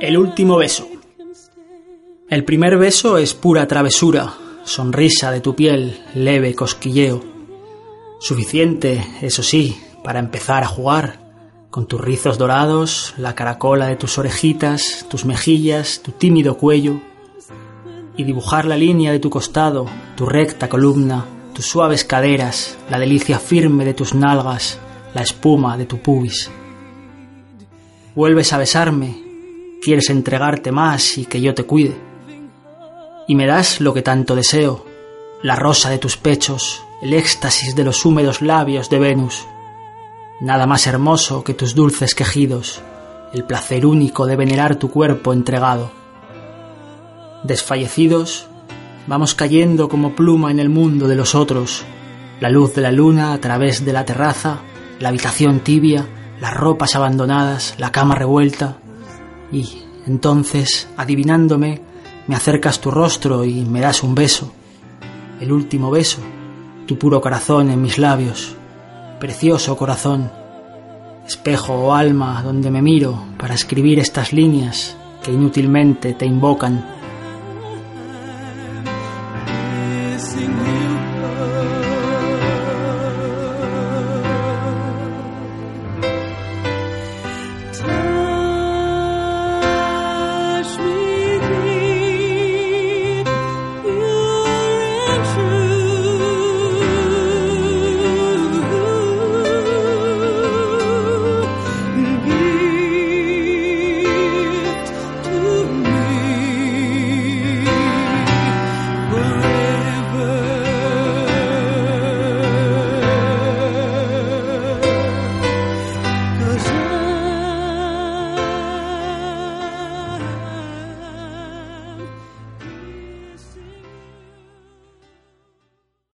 El último beso. El primer beso es pura travesura, sonrisa de tu piel, leve cosquilleo. Suficiente, eso sí, para empezar a jugar, con tus rizos dorados, la caracola de tus orejitas, tus mejillas, tu tímido cuello, y dibujar la línea de tu costado, tu recta columna, tus suaves caderas, la delicia firme de tus nalgas, la espuma de tu pubis. Vuelves a besarme, quieres entregarte más y que yo te cuide. Y me das lo que tanto deseo, la rosa de tus pechos, el éxtasis de los húmedos labios de Venus. Nada más hermoso que tus dulces quejidos, el placer único de venerar tu cuerpo entregado. Desfallecidos, vamos cayendo como pluma en el mundo de los otros, la luz de la luna a través de la terraza, la habitación tibia, las ropas abandonadas, la cama revuelta, y entonces, adivinándome, me acercas tu rostro y me das un beso, el último beso, tu puro corazón en mis labios, precioso corazón, espejo o alma donde me miro para escribir estas líneas que inútilmente te invocan.